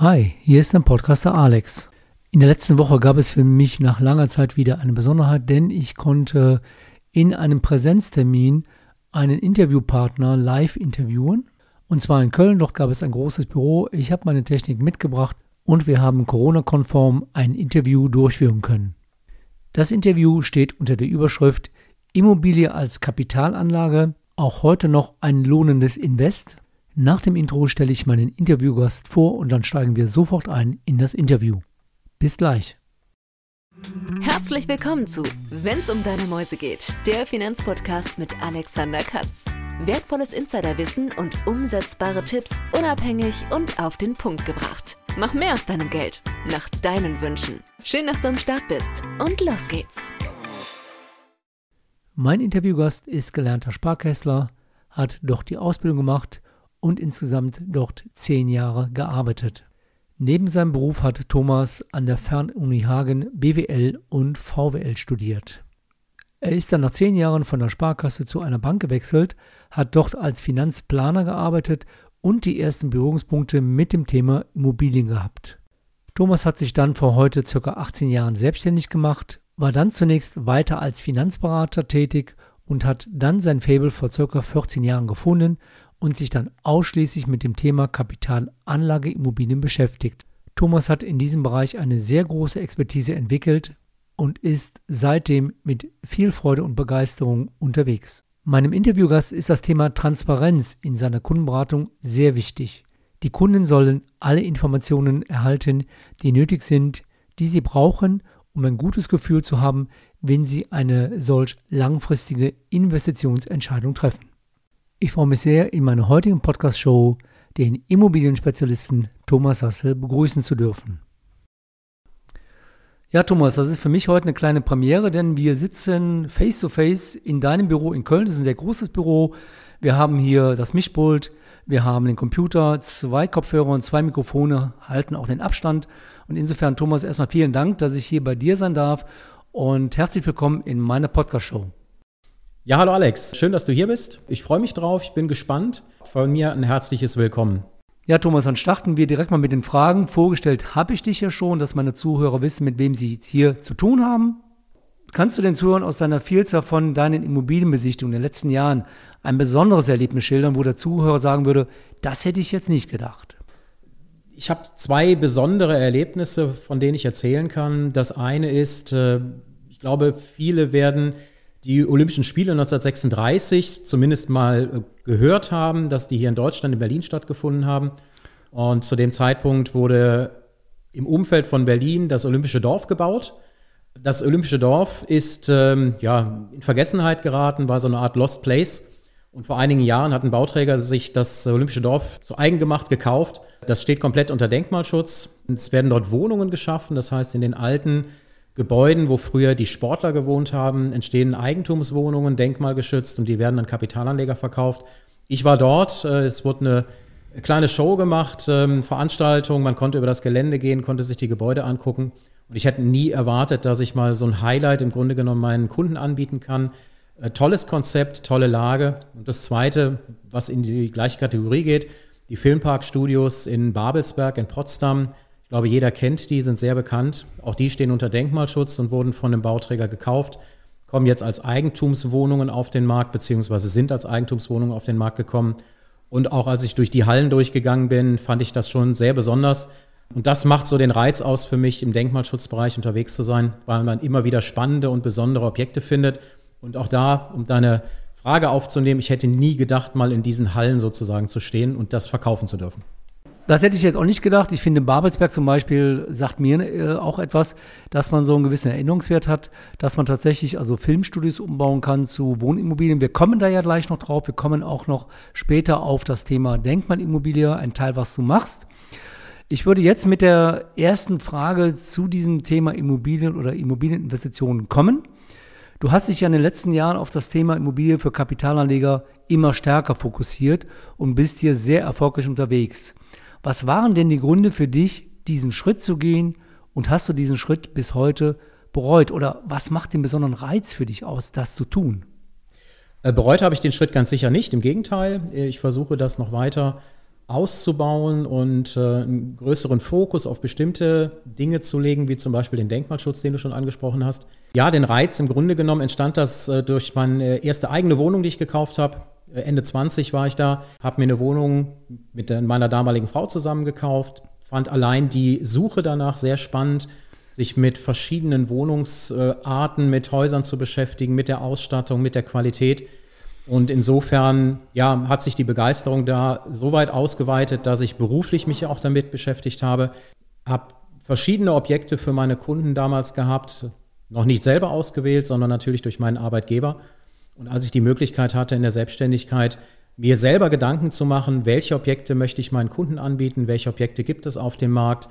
Hi, hier ist der Podcaster Alex. In der letzten Woche gab es für mich nach langer Zeit wieder eine Besonderheit, denn ich konnte in einem Präsenztermin einen Interviewpartner live interviewen. Und zwar in Köln, dort gab es ein großes Büro. Ich habe meine Technik mitgebracht und wir haben Corona-konform ein Interview durchführen können. Das Interview steht unter der Überschrift Immobilie als Kapitalanlage, auch heute noch ein lohnendes Invest. Nach dem Intro stelle ich meinen Interviewgast vor und dann steigen wir sofort ein in das Interview. Bis gleich. Herzlich willkommen zu Wenn's um deine Mäuse geht, der Finanzpodcast mit Alexander Katz. Wertvolles Insiderwissen und umsetzbare Tipps unabhängig und auf den Punkt gebracht. Mach mehr aus deinem Geld, nach deinen Wünschen. Schön, dass du am Start bist und los geht's. Mein Interviewgast ist gelernter Sparkässler, hat doch die Ausbildung gemacht und insgesamt dort zehn Jahre gearbeitet. Neben seinem Beruf hat Thomas an der Fernuni Hagen BWL und VWL studiert. Er ist dann nach zehn Jahren von der Sparkasse zu einer Bank gewechselt, hat dort als Finanzplaner gearbeitet und die ersten Berührungspunkte mit dem Thema Immobilien gehabt. Thomas hat sich dann vor heute ca. 18 Jahren selbstständig gemacht, war dann zunächst weiter als Finanzberater tätig und hat dann sein Fable vor ca. 14 Jahren gefunden und sich dann ausschließlich mit dem Thema Kapitalanlageimmobilien beschäftigt. Thomas hat in diesem Bereich eine sehr große Expertise entwickelt und ist seitdem mit viel Freude und Begeisterung unterwegs. Meinem Interviewgast ist das Thema Transparenz in seiner Kundenberatung sehr wichtig. Die Kunden sollen alle Informationen erhalten, die nötig sind, die sie brauchen, um ein gutes Gefühl zu haben, wenn sie eine solch langfristige Investitionsentscheidung treffen. Ich freue mich sehr, in meiner heutigen Podcast-Show den Immobilienspezialisten Thomas Hassel begrüßen zu dürfen. Ja, Thomas, das ist für mich heute eine kleine Premiere, denn wir sitzen face to face in deinem Büro in Köln. Das ist ein sehr großes Büro. Wir haben hier das Mischpult, wir haben den Computer, zwei Kopfhörer und zwei Mikrofone, halten auch den Abstand. Und insofern, Thomas, erstmal vielen Dank, dass ich hier bei dir sein darf und herzlich willkommen in meiner Podcast-Show. Ja, hallo Alex, schön, dass du hier bist. Ich freue mich drauf, ich bin gespannt. Von mir ein herzliches Willkommen. Ja, Thomas, dann starten wir direkt mal mit den Fragen. Vorgestellt habe ich dich ja schon, dass meine Zuhörer wissen, mit wem sie hier zu tun haben. Kannst du den Zuhörern aus deiner Vielzahl von deinen Immobilienbesichtigungen in den letzten Jahren ein besonderes Erlebnis schildern, wo der Zuhörer sagen würde, das hätte ich jetzt nicht gedacht? Ich habe zwei besondere Erlebnisse, von denen ich erzählen kann. Das eine ist, äh, ich glaube, viele werden die Olympischen Spiele 1936 zumindest mal äh, gehört haben, dass die hier in Deutschland, in Berlin stattgefunden haben. Und zu dem Zeitpunkt wurde im Umfeld von Berlin das Olympische Dorf gebaut. Das Olympische Dorf ist ähm, ja, in Vergessenheit geraten, war so eine Art Lost Place. Und vor einigen Jahren hat ein Bauträger sich das Olympische Dorf zu eigen gemacht, gekauft. Das steht komplett unter Denkmalschutz. Es werden dort Wohnungen geschaffen, das heißt in den alten Gebäuden, wo früher die Sportler gewohnt haben, entstehen Eigentumswohnungen, denkmalgeschützt und die werden an Kapitalanleger verkauft. Ich war dort, äh, es wurde eine kleine Show gemacht, ähm, Veranstaltung, man konnte über das Gelände gehen, konnte sich die Gebäude angucken. Und ich hätte nie erwartet, dass ich mal so ein Highlight im Grunde genommen meinen Kunden anbieten kann. Äh, tolles Konzept, tolle Lage. Und das Zweite, was in die gleiche Kategorie geht, die Filmparkstudios in Babelsberg, in Potsdam, ich glaube, jeder kennt die, sind sehr bekannt. Auch die stehen unter Denkmalschutz und wurden von dem Bauträger gekauft, kommen jetzt als Eigentumswohnungen auf den Markt, beziehungsweise sind als Eigentumswohnungen auf den Markt gekommen. Und auch als ich durch die Hallen durchgegangen bin, fand ich das schon sehr besonders. Und das macht so den Reiz aus für mich, im Denkmalschutzbereich unterwegs zu sein, weil man immer wieder spannende und besondere Objekte findet. Und auch da, um deine Frage aufzunehmen, ich hätte nie gedacht, mal in diesen Hallen sozusagen zu stehen und das verkaufen zu dürfen. Das hätte ich jetzt auch nicht gedacht. Ich finde, Babelsberg zum Beispiel sagt mir äh, auch etwas, dass man so einen gewissen Erinnerungswert hat, dass man tatsächlich also Filmstudios umbauen kann zu Wohnimmobilien. Wir kommen da ja gleich noch drauf. Wir kommen auch noch später auf das Thema Denkmalimmobilie, ein Teil, was du machst. Ich würde jetzt mit der ersten Frage zu diesem Thema Immobilien oder Immobilieninvestitionen kommen. Du hast dich ja in den letzten Jahren auf das Thema Immobilie für Kapitalanleger immer stärker fokussiert und bist hier sehr erfolgreich unterwegs. Was waren denn die Gründe für dich, diesen Schritt zu gehen und hast du diesen Schritt bis heute bereut? Oder was macht den besonderen Reiz für dich aus, das zu tun? Äh, bereut habe ich den Schritt ganz sicher nicht. Im Gegenteil, ich versuche das noch weiter auszubauen und äh, einen größeren Fokus auf bestimmte Dinge zu legen, wie zum Beispiel den Denkmalschutz, den du schon angesprochen hast. Ja, den Reiz im Grunde genommen entstand das äh, durch meine erste eigene Wohnung, die ich gekauft habe. Äh, Ende 20 war ich da, habe mir eine Wohnung mit meiner damaligen Frau zusammen gekauft, fand allein die Suche danach sehr spannend, sich mit verschiedenen Wohnungsarten, mit Häusern zu beschäftigen, mit der Ausstattung, mit der Qualität. Und insofern ja, hat sich die Begeisterung da so weit ausgeweitet, dass ich beruflich mich auch damit beschäftigt habe. Habe verschiedene Objekte für meine Kunden damals gehabt, noch nicht selber ausgewählt, sondern natürlich durch meinen Arbeitgeber. Und als ich die Möglichkeit hatte in der Selbstständigkeit, mir selber Gedanken zu machen, welche Objekte möchte ich meinen Kunden anbieten, welche Objekte gibt es auf dem Markt,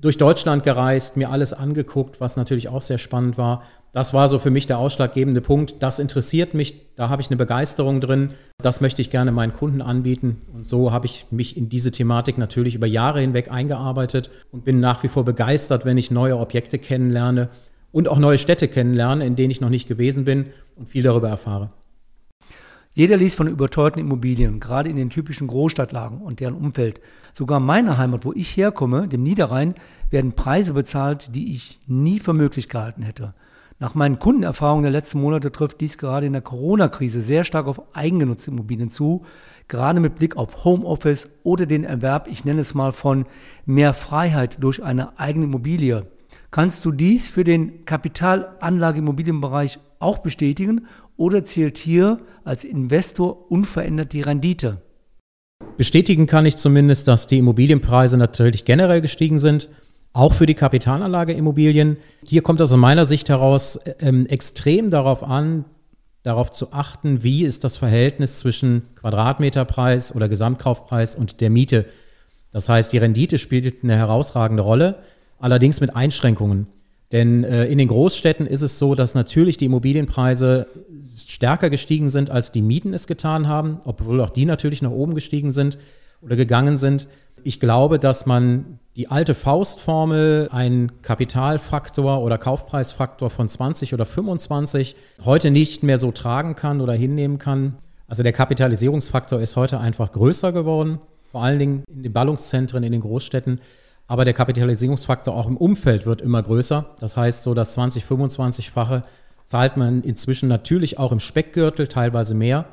durch Deutschland gereist, mir alles angeguckt, was natürlich auch sehr spannend war. Das war so für mich der ausschlaggebende Punkt. Das interessiert mich, da habe ich eine Begeisterung drin. Das möchte ich gerne meinen Kunden anbieten. Und so habe ich mich in diese Thematik natürlich über Jahre hinweg eingearbeitet und bin nach wie vor begeistert, wenn ich neue Objekte kennenlerne und auch neue Städte kennenlerne, in denen ich noch nicht gewesen bin und viel darüber erfahre. Jeder liest von überteuerten Immobilien, gerade in den typischen Großstadtlagen und deren Umfeld. Sogar in meiner Heimat, wo ich herkomme, dem Niederrhein, werden Preise bezahlt, die ich nie für möglich gehalten hätte. Nach meinen Kundenerfahrungen der letzten Monate trifft dies gerade in der Corona-Krise sehr stark auf eigengenutzte Immobilien zu, gerade mit Blick auf Homeoffice oder den Erwerb, ich nenne es mal, von mehr Freiheit durch eine eigene Immobilie. Kannst du dies für den Kapitalanlage-Immobilienbereich auch bestätigen oder zählt hier als Investor unverändert die Rendite? Bestätigen kann ich zumindest, dass die Immobilienpreise natürlich generell gestiegen sind, auch für die Kapitalanlageimmobilien. Hier kommt aus meiner Sicht heraus ähm, extrem darauf an, darauf zu achten, wie ist das Verhältnis zwischen Quadratmeterpreis oder Gesamtkaufpreis und der Miete. Das heißt, die Rendite spielt eine herausragende Rolle, allerdings mit Einschränkungen. Denn äh, in den Großstädten ist es so, dass natürlich die Immobilienpreise stärker gestiegen sind, als die Mieten es getan haben, obwohl auch die natürlich nach oben gestiegen sind oder gegangen sind. Ich glaube, dass man die alte Faustformel, einen Kapitalfaktor oder Kaufpreisfaktor von 20 oder 25, heute nicht mehr so tragen kann oder hinnehmen kann. Also der Kapitalisierungsfaktor ist heute einfach größer geworden, vor allen Dingen in den Ballungszentren, in den Großstädten. Aber der Kapitalisierungsfaktor auch im Umfeld wird immer größer. Das heißt, so das 20, 25-fache zahlt man inzwischen natürlich auch im Speckgürtel, teilweise mehr.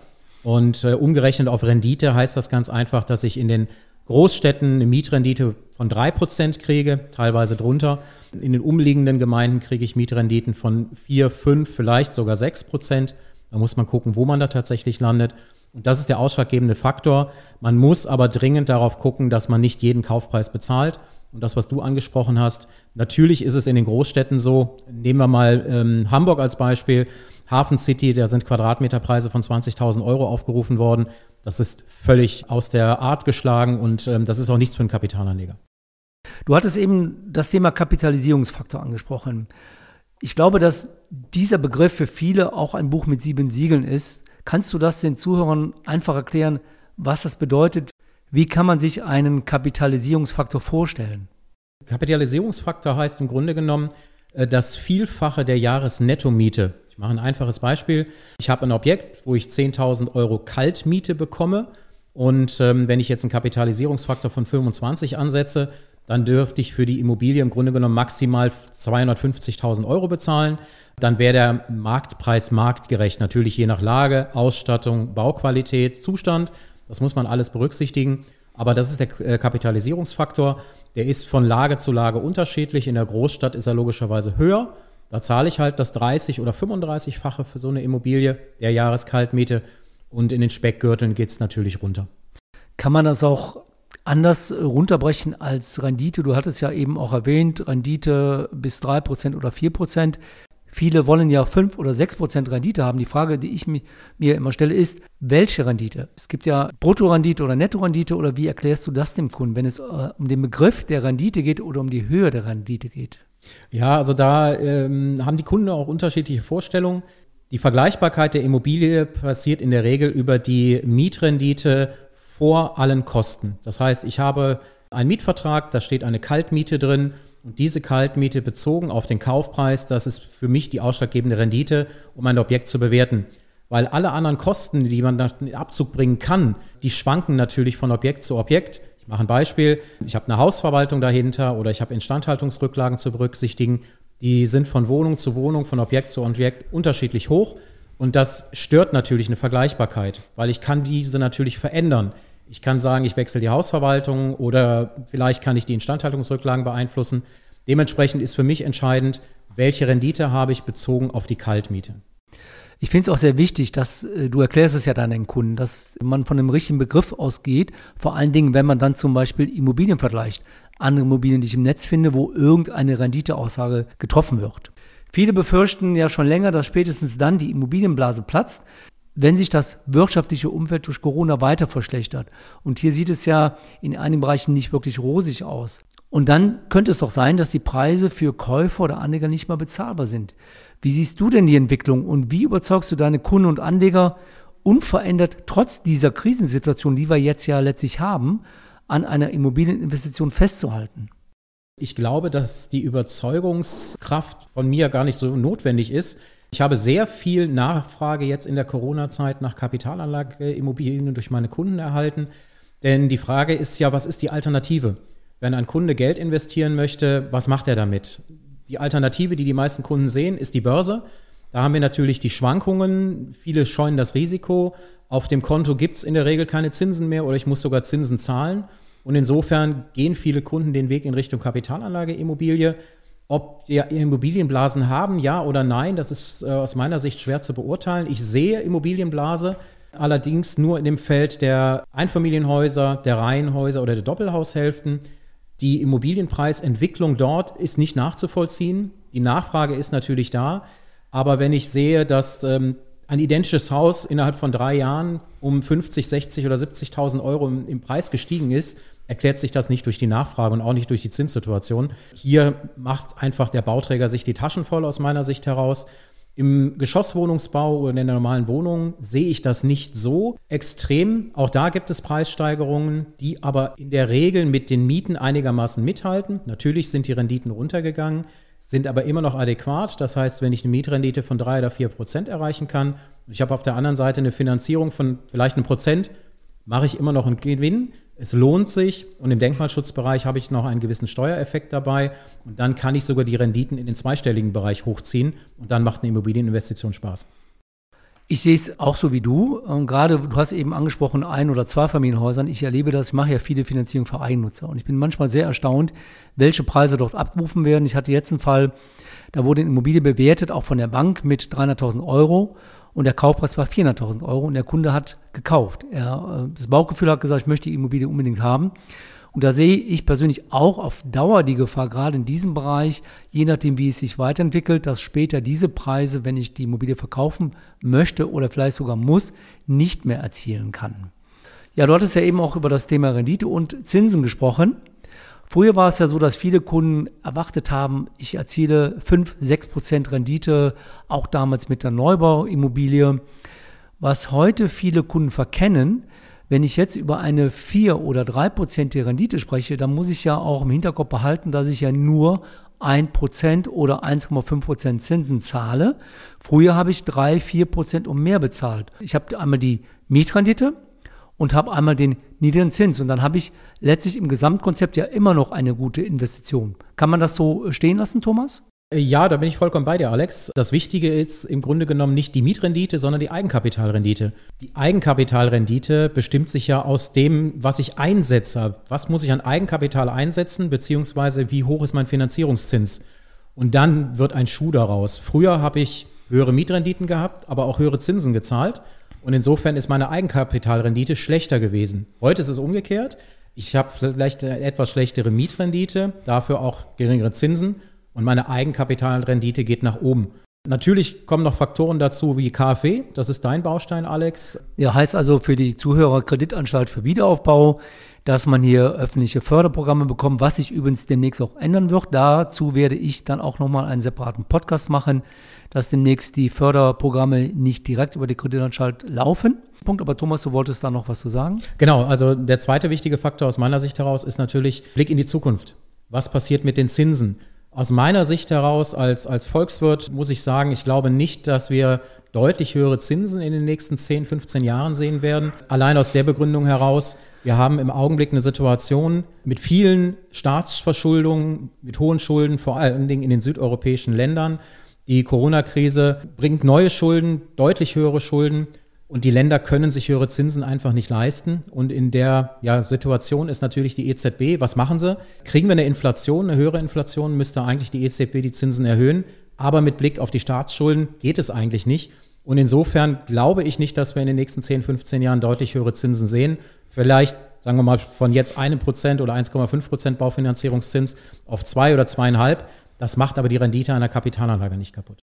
Und äh, umgerechnet auf Rendite heißt das ganz einfach, dass ich in den Großstädten eine Mietrendite von 3% kriege, teilweise drunter. In den umliegenden Gemeinden kriege ich Mietrenditen von 4, 5, vielleicht sogar 6%. Da muss man gucken, wo man da tatsächlich landet. Und das ist der ausschlaggebende Faktor. Man muss aber dringend darauf gucken, dass man nicht jeden Kaufpreis bezahlt. Und das, was du angesprochen hast, natürlich ist es in den Großstädten so. Nehmen wir mal ähm, Hamburg als Beispiel. Hafen City, da sind Quadratmeterpreise von 20.000 Euro aufgerufen worden. Das ist völlig aus der Art geschlagen und ähm, das ist auch nichts für einen Kapitalanleger. Du hattest eben das Thema Kapitalisierungsfaktor angesprochen. Ich glaube, dass dieser Begriff für viele auch ein Buch mit sieben Siegeln ist. Kannst du das den Zuhörern einfach erklären, was das bedeutet? Wie kann man sich einen Kapitalisierungsfaktor vorstellen? Kapitalisierungsfaktor heißt im Grunde genommen äh, das Vielfache der Jahresnettomiete. Ich mache ein einfaches Beispiel. Ich habe ein Objekt, wo ich 10.000 Euro Kaltmiete bekomme. Und ähm, wenn ich jetzt einen Kapitalisierungsfaktor von 25 ansetze, dann dürfte ich für die Immobilie im Grunde genommen maximal 250.000 Euro bezahlen. Dann wäre der Marktpreis marktgerecht, natürlich je nach Lage, Ausstattung, Bauqualität, Zustand. Das muss man alles berücksichtigen. Aber das ist der äh, Kapitalisierungsfaktor. Der ist von Lage zu Lage unterschiedlich. In der Großstadt ist er logischerweise höher. Da zahle ich halt das 30 oder 35-fache für so eine Immobilie der Jahreskaltmiete. Und in den Speckgürteln geht es natürlich runter. Kann man das auch anders runterbrechen als Rendite? Du hattest ja eben auch erwähnt, Rendite bis 3% oder 4%. Viele wollen ja 5 oder 6 Prozent Rendite haben. Die Frage, die ich mir immer stelle, ist, welche Rendite? Es gibt ja Bruttorendite oder Nettorendite oder wie erklärst du das dem Kunden, wenn es äh, um den Begriff der Rendite geht oder um die Höhe der Rendite geht? Ja, also da ähm, haben die Kunden auch unterschiedliche Vorstellungen. Die Vergleichbarkeit der Immobilie passiert in der Regel über die Mietrendite vor allen Kosten. Das heißt, ich habe einen Mietvertrag, da steht eine Kaltmiete drin und diese Kaltmiete bezogen auf den Kaufpreis, das ist für mich die ausschlaggebende Rendite, um ein Objekt zu bewerten. weil alle anderen Kosten, die man nach Abzug bringen kann, die schwanken natürlich von Objekt zu Objekt. Ich mache ein Beispiel. Ich habe eine Hausverwaltung dahinter oder ich habe Instandhaltungsrücklagen zu berücksichtigen. Die sind von Wohnung zu Wohnung, von Objekt zu Objekt unterschiedlich hoch. Und das stört natürlich eine Vergleichbarkeit, weil ich kann diese natürlich verändern. Ich kann sagen, ich wechsle die Hausverwaltung oder vielleicht kann ich die Instandhaltungsrücklagen beeinflussen. Dementsprechend ist für mich entscheidend, welche Rendite habe ich bezogen auf die Kaltmiete. Ich finde es auch sehr wichtig, dass äh, du erklärst es ja deinen Kunden, dass man von einem richtigen Begriff ausgeht, vor allen Dingen, wenn man dann zum Beispiel Immobilien vergleicht. Andere Immobilien, die ich im Netz finde, wo irgendeine Renditeaussage getroffen wird. Viele befürchten ja schon länger, dass spätestens dann die Immobilienblase platzt, wenn sich das wirtschaftliche Umfeld durch Corona weiter verschlechtert. Und hier sieht es ja in einigen Bereichen nicht wirklich rosig aus. Und dann könnte es doch sein, dass die Preise für Käufer oder Anleger nicht mehr bezahlbar sind. Wie siehst du denn die Entwicklung und wie überzeugst du deine Kunden und Anleger unverändert trotz dieser Krisensituation, die wir jetzt ja letztlich haben, an einer Immobilieninvestition festzuhalten? Ich glaube, dass die Überzeugungskraft von mir gar nicht so notwendig ist. Ich habe sehr viel Nachfrage jetzt in der Corona-Zeit nach Kapitalanlageimmobilien durch meine Kunden erhalten. Denn die Frage ist ja, was ist die Alternative? Wenn ein Kunde Geld investieren möchte, was macht er damit? Die Alternative, die die meisten Kunden sehen, ist die Börse. Da haben wir natürlich die Schwankungen. Viele scheuen das Risiko. Auf dem Konto gibt es in der Regel keine Zinsen mehr oder ich muss sogar Zinsen zahlen. Und insofern gehen viele Kunden den Weg in Richtung Kapitalanlageimmobilie. Ob die Immobilienblasen haben, ja oder nein, das ist äh, aus meiner Sicht schwer zu beurteilen. Ich sehe Immobilienblase allerdings nur in dem Feld der Einfamilienhäuser, der Reihenhäuser oder der Doppelhaushälften. Die Immobilienpreisentwicklung dort ist nicht nachzuvollziehen. Die Nachfrage ist natürlich da. Aber wenn ich sehe, dass ähm, ein identisches Haus innerhalb von drei Jahren um 50, 60 oder 70.000 Euro im Preis gestiegen ist, erklärt sich das nicht durch die Nachfrage und auch nicht durch die Zinssituation. Hier macht einfach der Bauträger sich die Taschen voll aus meiner Sicht heraus. Im Geschosswohnungsbau oder in der normalen Wohnung sehe ich das nicht so extrem. Auch da gibt es Preissteigerungen, die aber in der Regel mit den Mieten einigermaßen mithalten. Natürlich sind die Renditen runtergegangen, sind aber immer noch adäquat. Das heißt, wenn ich eine Mietrendite von drei oder vier Prozent erreichen kann ich habe auf der anderen Seite eine Finanzierung von vielleicht einem Prozent, mache ich immer noch einen Gewinn. Es lohnt sich und im Denkmalschutzbereich habe ich noch einen gewissen Steuereffekt dabei und dann kann ich sogar die Renditen in den zweistelligen Bereich hochziehen und dann macht eine Immobilieninvestition Spaß. Ich sehe es auch so wie du. Und gerade du hast eben angesprochen, ein- oder Zweifamilienhäusern. Ich erlebe das, ich mache ja viele Finanzierungen für Eigennutzer. Und ich bin manchmal sehr erstaunt, welche Preise dort abgerufen werden. Ich hatte jetzt einen Fall, da wurde eine Immobilie bewertet, auch von der Bank mit 300.000 Euro. Und der Kaufpreis war 400.000 Euro und der Kunde hat gekauft. Er, äh, das Bauchgefühl hat gesagt, ich möchte die Immobilie unbedingt haben. Und da sehe ich persönlich auch auf Dauer die Gefahr, gerade in diesem Bereich, je nachdem, wie es sich weiterentwickelt, dass später diese Preise, wenn ich die Immobilie verkaufen möchte oder vielleicht sogar muss, nicht mehr erzielen kann. Ja, du hattest ja eben auch über das Thema Rendite und Zinsen gesprochen. Früher war es ja so, dass viele Kunden erwartet haben, ich erziele 5, 6 Prozent Rendite, auch damals mit der Neubauimmobilie. Was heute viele Kunden verkennen, wenn ich jetzt über eine 4 oder 3 Prozent Rendite spreche, dann muss ich ja auch im Hinterkopf behalten, dass ich ja nur 1% oder 1,5% Zinsen zahle. Früher habe ich 3, 4% und mehr bezahlt. Ich habe einmal die Mietrendite und habe einmal den niedrigen Zins und dann habe ich letztlich im Gesamtkonzept ja immer noch eine gute Investition. Kann man das so stehen lassen, Thomas? Ja, da bin ich vollkommen bei dir, Alex. Das Wichtige ist im Grunde genommen nicht die Mietrendite, sondern die Eigenkapitalrendite. Die Eigenkapitalrendite bestimmt sich ja aus dem, was ich einsetze. Was muss ich an Eigenkapital einsetzen, beziehungsweise wie hoch ist mein Finanzierungszins? Und dann wird ein Schuh daraus. Früher habe ich höhere Mietrenditen gehabt, aber auch höhere Zinsen gezahlt. Und insofern ist meine Eigenkapitalrendite schlechter gewesen. Heute ist es umgekehrt. Ich habe vielleicht eine etwas schlechtere Mietrendite, dafür auch geringere Zinsen und meine Eigenkapitalrendite geht nach oben. Natürlich kommen noch Faktoren dazu wie KfW, das ist dein Baustein, Alex. Ja, heißt also für die Zuhörer Kreditanstalt für Wiederaufbau, dass man hier öffentliche Förderprogramme bekommt, was sich übrigens demnächst auch ändern wird. Dazu werde ich dann auch nochmal einen separaten Podcast machen, dass demnächst die Förderprogramme nicht direkt über die Kreditanstalt laufen. Punkt, aber Thomas, du wolltest da noch was zu sagen? Genau, also der zweite wichtige Faktor aus meiner Sicht heraus ist natürlich Blick in die Zukunft. Was passiert mit den Zinsen? Aus meiner Sicht heraus als, als Volkswirt muss ich sagen, ich glaube nicht, dass wir deutlich höhere Zinsen in den nächsten 10, 15 Jahren sehen werden. Allein aus der Begründung heraus, wir haben im Augenblick eine Situation mit vielen Staatsverschuldungen, mit hohen Schulden, vor allen Dingen in den südeuropäischen Ländern. Die Corona-Krise bringt neue Schulden, deutlich höhere Schulden. Und die Länder können sich höhere Zinsen einfach nicht leisten. Und in der ja, Situation ist natürlich die EZB. Was machen sie? Kriegen wir eine Inflation, eine höhere Inflation, müsste eigentlich die EZB die Zinsen erhöhen. Aber mit Blick auf die Staatsschulden geht es eigentlich nicht. Und insofern glaube ich nicht, dass wir in den nächsten 10, 15 Jahren deutlich höhere Zinsen sehen. Vielleicht, sagen wir mal, von jetzt einem Prozent oder 1,5 Prozent Baufinanzierungszins auf zwei oder zweieinhalb. Das macht aber die Rendite einer Kapitalanlage nicht kaputt.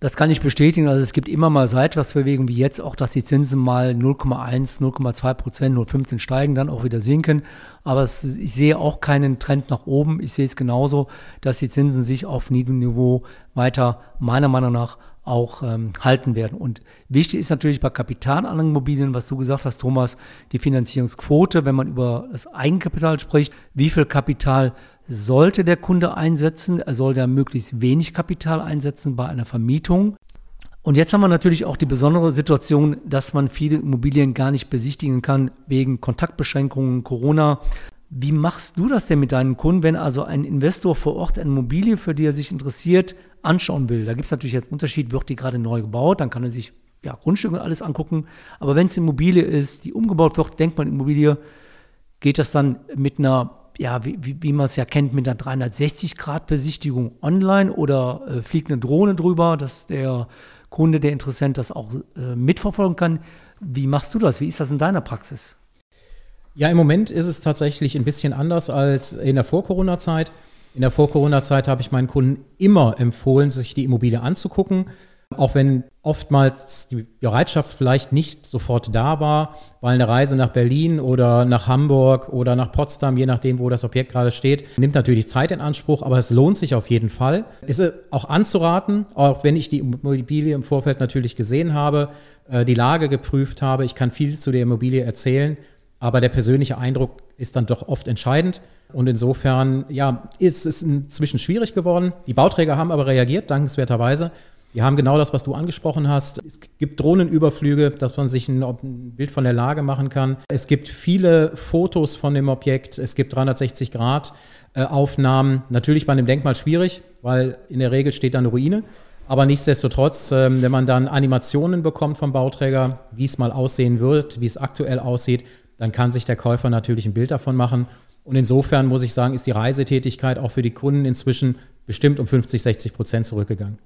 Das kann ich bestätigen. Also es gibt immer mal Seitwärtsbewegungen wie jetzt auch, dass die Zinsen mal 0,1, 0,2 Prozent, 0,15 steigen, dann auch wieder sinken. Aber es, ich sehe auch keinen Trend nach oben. Ich sehe es genauso, dass die Zinsen sich auf niedrigem Niveau weiter meiner Meinung nach auch ähm, halten werden. Und wichtig ist natürlich bei Kapitalanlagenimmobilien, was du gesagt hast, Thomas, die Finanzierungsquote, wenn man über das Eigenkapital spricht, wie viel Kapital sollte der Kunde einsetzen. Er soll da möglichst wenig Kapital einsetzen bei einer Vermietung. Und jetzt haben wir natürlich auch die besondere Situation, dass man viele Immobilien gar nicht besichtigen kann wegen Kontaktbeschränkungen, Corona. Wie machst du das denn mit deinen Kunden, wenn also ein Investor vor Ort eine Immobilie, für die er sich interessiert, anschauen will? Da gibt es natürlich jetzt einen Unterschied, wird die gerade neu gebaut, dann kann er sich ja, Grundstücke und alles angucken. Aber wenn es Immobilie ist, die umgebaut wird, denkt man Immobilie, geht das dann mit einer ja, wie, wie, man es ja kennt, mit einer 360-Grad-Besichtigung online oder äh, fliegt eine Drohne drüber, dass der Kunde, der Interessent das auch äh, mitverfolgen kann. Wie machst du das? Wie ist das in deiner Praxis? Ja, im Moment ist es tatsächlich ein bisschen anders als in der Vor-Corona-Zeit. In der Vor-Corona-Zeit habe ich meinen Kunden immer empfohlen, sich die Immobilie anzugucken auch wenn oftmals die Bereitschaft vielleicht nicht sofort da war, weil eine Reise nach Berlin oder nach Hamburg oder nach Potsdam, je nachdem, wo das Objekt gerade steht, nimmt natürlich Zeit in Anspruch, aber es lohnt sich auf jeden Fall. Ist auch anzuraten, auch wenn ich die Immobilie im Vorfeld natürlich gesehen habe, äh, die Lage geprüft habe, ich kann viel zu der Immobilie erzählen, aber der persönliche Eindruck ist dann doch oft entscheidend. Und insofern, ja, ist es inzwischen schwierig geworden. Die Bauträger haben aber reagiert, dankenswerterweise. Die haben genau das, was du angesprochen hast. Es gibt Drohnenüberflüge, dass man sich ein, Bild von der Lage machen kann. Es gibt viele Fotos von dem Objekt. Es gibt 360 Grad äh, Aufnahmen. Natürlich bei einem Denkmal schwierig, weil in der Regel steht da eine Ruine. Aber nichtsdestotrotz, äh, wenn man dann Animationen bekommt vom Bauträger, wie es mal aussehen wird, wie es aktuell aussieht, dann kann sich der Käufer natürlich ein Bild davon machen. Und insofern muss ich sagen, ist die Reisetätigkeit auch für die Kunden inzwischen bestimmt um 50, 60 Prozent zurückgegangen.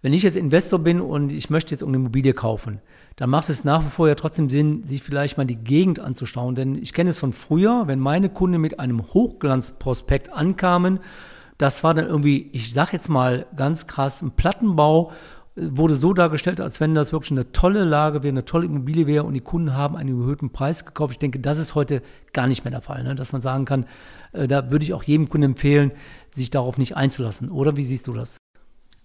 Wenn ich jetzt Investor bin und ich möchte jetzt eine Immobilie kaufen, dann macht es nach wie vor ja trotzdem Sinn, sich vielleicht mal die Gegend anzuschauen. Denn ich kenne es von früher, wenn meine Kunden mit einem Hochglanzprospekt ankamen, das war dann irgendwie, ich sag jetzt mal ganz krass, ein Plattenbau wurde so dargestellt, als wenn das wirklich eine tolle Lage wäre, eine tolle Immobilie wäre und die Kunden haben einen erhöhten Preis gekauft. Ich denke, das ist heute gar nicht mehr der Fall, ne? dass man sagen kann, äh, da würde ich auch jedem Kunden empfehlen, sich darauf nicht einzulassen. Oder wie siehst du das?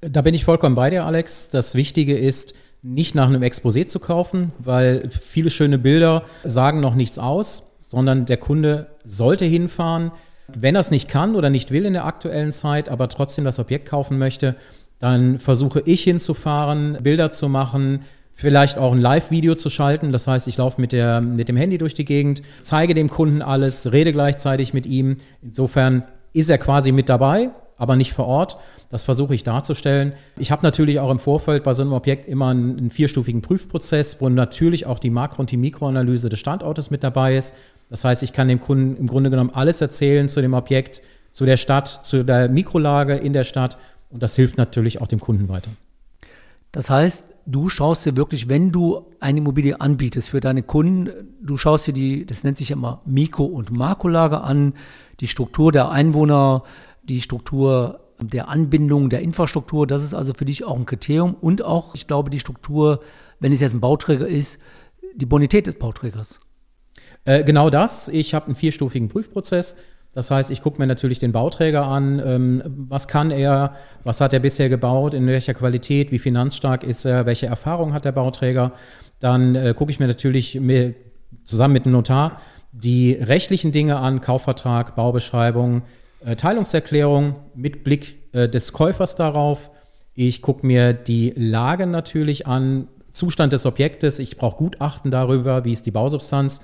Da bin ich vollkommen bei dir, Alex. Das Wichtige ist, nicht nach einem Exposé zu kaufen, weil viele schöne Bilder sagen noch nichts aus, sondern der Kunde sollte hinfahren. Wenn er es nicht kann oder nicht will in der aktuellen Zeit, aber trotzdem das Objekt kaufen möchte, dann versuche ich hinzufahren, Bilder zu machen, vielleicht auch ein Live-Video zu schalten. Das heißt, ich laufe mit, der, mit dem Handy durch die Gegend, zeige dem Kunden alles, rede gleichzeitig mit ihm. Insofern ist er quasi mit dabei aber nicht vor Ort. Das versuche ich darzustellen. Ich habe natürlich auch im Vorfeld bei so einem Objekt immer einen, einen vierstufigen Prüfprozess, wo natürlich auch die Makro- und die Mikroanalyse des Standortes mit dabei ist. Das heißt, ich kann dem Kunden im Grunde genommen alles erzählen zu dem Objekt, zu der Stadt, zu der Mikrolage in der Stadt. Und das hilft natürlich auch dem Kunden weiter. Das heißt, du schaust dir wirklich, wenn du eine Immobilie anbietest für deine Kunden, du schaust dir die, das nennt sich immer Mikro- und Makrolage an, die Struktur der Einwohner, die Struktur der Anbindung der Infrastruktur. Das ist also für dich auch ein Kriterium. Und auch, ich glaube, die Struktur, wenn es jetzt ein Bauträger ist, die Bonität des Bauträgers. Äh, genau das. Ich habe einen vierstufigen Prüfprozess. Das heißt, ich gucke mir natürlich den Bauträger an, ähm, was kann er, was hat er bisher gebaut, in welcher Qualität, wie finanzstark ist er, welche Erfahrung hat der Bauträger. Dann äh, gucke ich mir natürlich zusammen mit dem Notar die rechtlichen Dinge an, Kaufvertrag, Baubeschreibung, Teilungserklärung mit Blick äh, des Käufers darauf. Ich gucke mir die Lage natürlich an, Zustand des Objektes. Ich brauche Gutachten darüber, wie ist die Bausubstanz.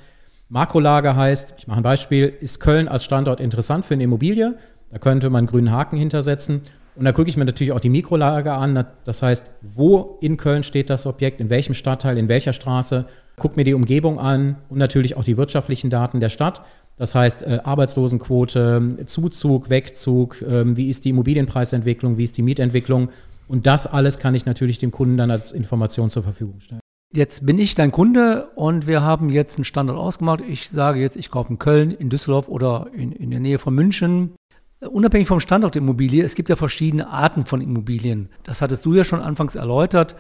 Makrolage heißt, ich mache ein Beispiel, ist Köln als Standort interessant für eine Immobilie? Da könnte man einen grünen Haken hintersetzen. Und da gucke ich mir natürlich auch die Mikrolage an. Das heißt, wo in Köln steht das Objekt, in welchem Stadtteil, in welcher Straße. Gucke mir die Umgebung an und natürlich auch die wirtschaftlichen Daten der Stadt. Das heißt, äh, Arbeitslosenquote, Zuzug, Wegzug, äh, wie ist die Immobilienpreisentwicklung, wie ist die Mietentwicklung. Und das alles kann ich natürlich dem Kunden dann als Information zur Verfügung stellen. Jetzt bin ich dein Kunde und wir haben jetzt einen Standort ausgemacht. Ich sage jetzt, ich kaufe in Köln, in Düsseldorf oder in, in der Nähe von München. Unabhängig vom Standort der Immobilie, es gibt ja verschiedene Arten von Immobilien. Das hattest du ja schon anfangs erläutert.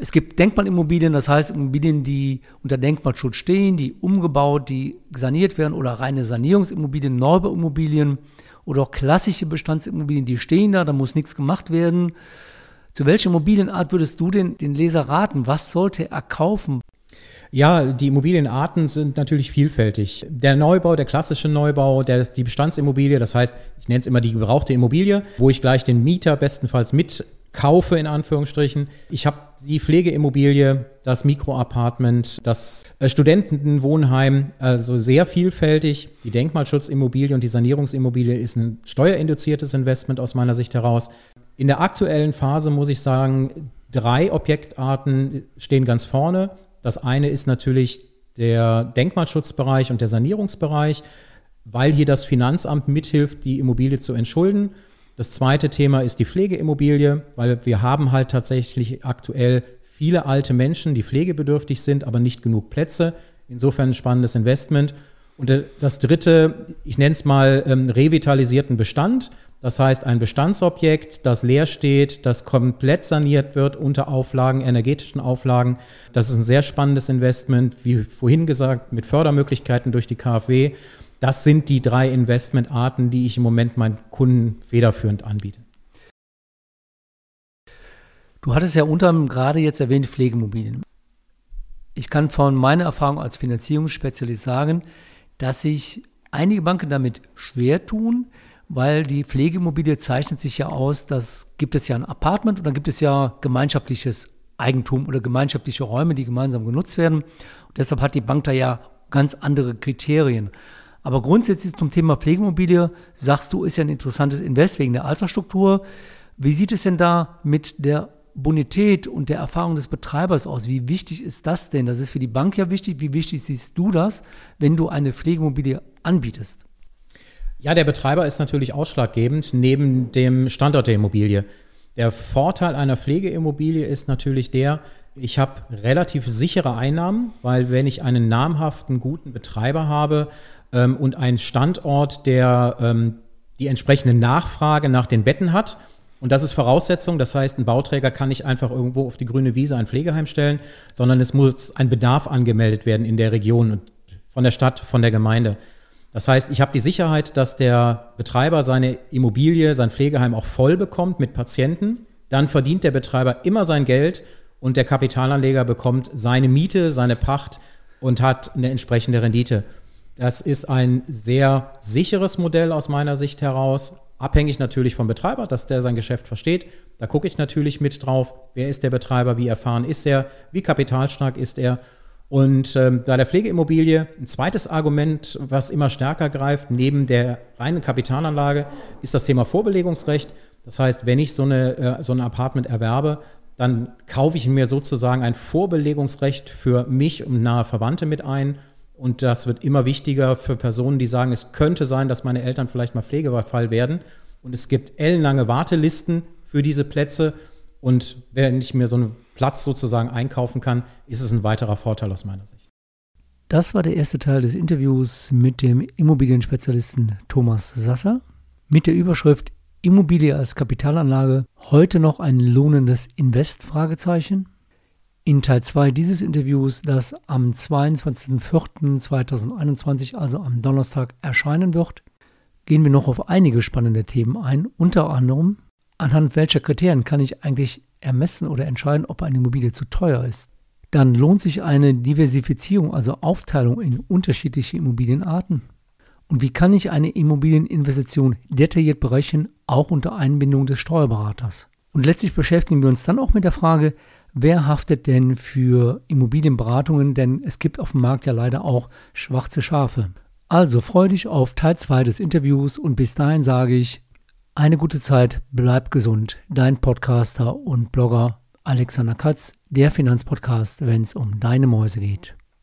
Es gibt Denkmalimmobilien, das heißt Immobilien, die unter Denkmalschutz stehen, die umgebaut, die saniert werden oder reine Sanierungsimmobilien, Neubauimmobilien oder auch klassische Bestandsimmobilien, die stehen da, da muss nichts gemacht werden. Zu welcher Immobilienart würdest du den, den Leser raten? Was sollte er kaufen? Ja, die Immobilienarten sind natürlich vielfältig. Der Neubau, der klassische Neubau, der, die Bestandsimmobilie, das heißt, ich nenne es immer die gebrauchte Immobilie, wo ich gleich den Mieter bestenfalls mit kaufe, in Anführungsstrichen. Ich habe die Pflegeimmobilie, das Mikroapartment, das äh, Studentenwohnheim, also sehr vielfältig. Die Denkmalschutzimmobilie und die Sanierungsimmobilie ist ein steuerinduziertes Investment aus meiner Sicht heraus. In der aktuellen Phase muss ich sagen, drei Objektarten stehen ganz vorne. Das eine ist natürlich der Denkmalschutzbereich und der Sanierungsbereich, weil hier das Finanzamt mithilft, die Immobilie zu entschulden. Das zweite Thema ist die Pflegeimmobilie, weil wir haben halt tatsächlich aktuell viele alte Menschen, die pflegebedürftig sind, aber nicht genug Plätze. Insofern ein spannendes Investment. Und das dritte, ich nenne es mal ähm, revitalisierten Bestand. Das heißt, ein Bestandsobjekt, das leer steht, das komplett saniert wird unter Auflagen, energetischen Auflagen. Das ist ein sehr spannendes Investment, wie vorhin gesagt, mit Fördermöglichkeiten durch die KfW. Das sind die drei Investmentarten, die ich im Moment meinen Kunden federführend anbiete. Du hattest ja unter anderem gerade jetzt erwähnt Pflegemobilien. Ich kann von meiner Erfahrung als Finanzierungsspezialist sagen, dass sich einige Banken damit schwer tun, weil die Pflegeimmobilie zeichnet sich ja aus, dass gibt es ja ein Apartment und dann gibt es ja gemeinschaftliches Eigentum oder gemeinschaftliche Räume, die gemeinsam genutzt werden. Und deshalb hat die Bank da ja ganz andere Kriterien. Aber grundsätzlich zum Thema Pflegeimmobilie sagst du, ist ja ein interessantes Invest wegen der Altersstruktur. Wie sieht es denn da mit der Bonität und der Erfahrung des Betreibers aus? Wie wichtig ist das denn? Das ist für die Bank ja wichtig. Wie wichtig siehst du das, wenn du eine Pflegeimmobilie anbietest? Ja, der Betreiber ist natürlich ausschlaggebend neben dem Standort der Immobilie. Der Vorteil einer Pflegeimmobilie ist natürlich der, ich habe relativ sichere Einnahmen, weil wenn ich einen namhaften, guten Betreiber habe ähm, und einen Standort, der ähm, die entsprechende Nachfrage nach den Betten hat, und das ist Voraussetzung, das heißt, ein Bauträger kann nicht einfach irgendwo auf die grüne Wiese ein Pflegeheim stellen, sondern es muss ein Bedarf angemeldet werden in der Region von der Stadt, von der Gemeinde. Das heißt, ich habe die Sicherheit, dass der Betreiber seine Immobilie, sein Pflegeheim auch voll bekommt mit Patienten. Dann verdient der Betreiber immer sein Geld und der Kapitalanleger bekommt seine Miete, seine Pacht und hat eine entsprechende Rendite. Das ist ein sehr sicheres Modell aus meiner Sicht heraus, abhängig natürlich vom Betreiber, dass der sein Geschäft versteht. Da gucke ich natürlich mit drauf, wer ist der Betreiber, wie erfahren ist er, wie kapitalstark ist er und ähm, bei der Pflegeimmobilie ein zweites Argument, was immer stärker greift, neben der reinen Kapitalanlage, ist das Thema Vorbelegungsrecht. Das heißt, wenn ich so, eine, äh, so ein Apartment erwerbe, dann kaufe ich mir sozusagen ein Vorbelegungsrecht für mich und nahe Verwandte mit ein. Und das wird immer wichtiger für Personen, die sagen, es könnte sein, dass meine Eltern vielleicht mal Pflegefall werden. Und es gibt ellenlange Wartelisten für diese Plätze. Und wenn ich mir so einen Platz sozusagen einkaufen kann, ist es ein weiterer Vorteil aus meiner Sicht. Das war der erste Teil des Interviews mit dem Immobilienspezialisten Thomas Sasser mit der Überschrift Immobilie als Kapitalanlage heute noch ein lohnendes Invest? In Teil 2 dieses Interviews, das am 22.04.2021, also am Donnerstag, erscheinen wird, gehen wir noch auf einige spannende Themen ein, unter anderem anhand welcher Kriterien kann ich eigentlich ermessen oder entscheiden, ob eine Immobilie zu teuer ist. Dann lohnt sich eine Diversifizierung, also Aufteilung in unterschiedliche Immobilienarten. Und wie kann ich eine Immobilieninvestition detailliert berechnen, auch unter Einbindung des Steuerberaters? Und letztlich beschäftigen wir uns dann auch mit der Frage, wer haftet denn für Immobilienberatungen, denn es gibt auf dem Markt ja leider auch schwarze Schafe. Also freu dich auf Teil 2 des Interviews und bis dahin sage ich, eine gute Zeit, bleib gesund. Dein Podcaster und Blogger Alexander Katz, der Finanzpodcast, wenn es um deine Mäuse geht.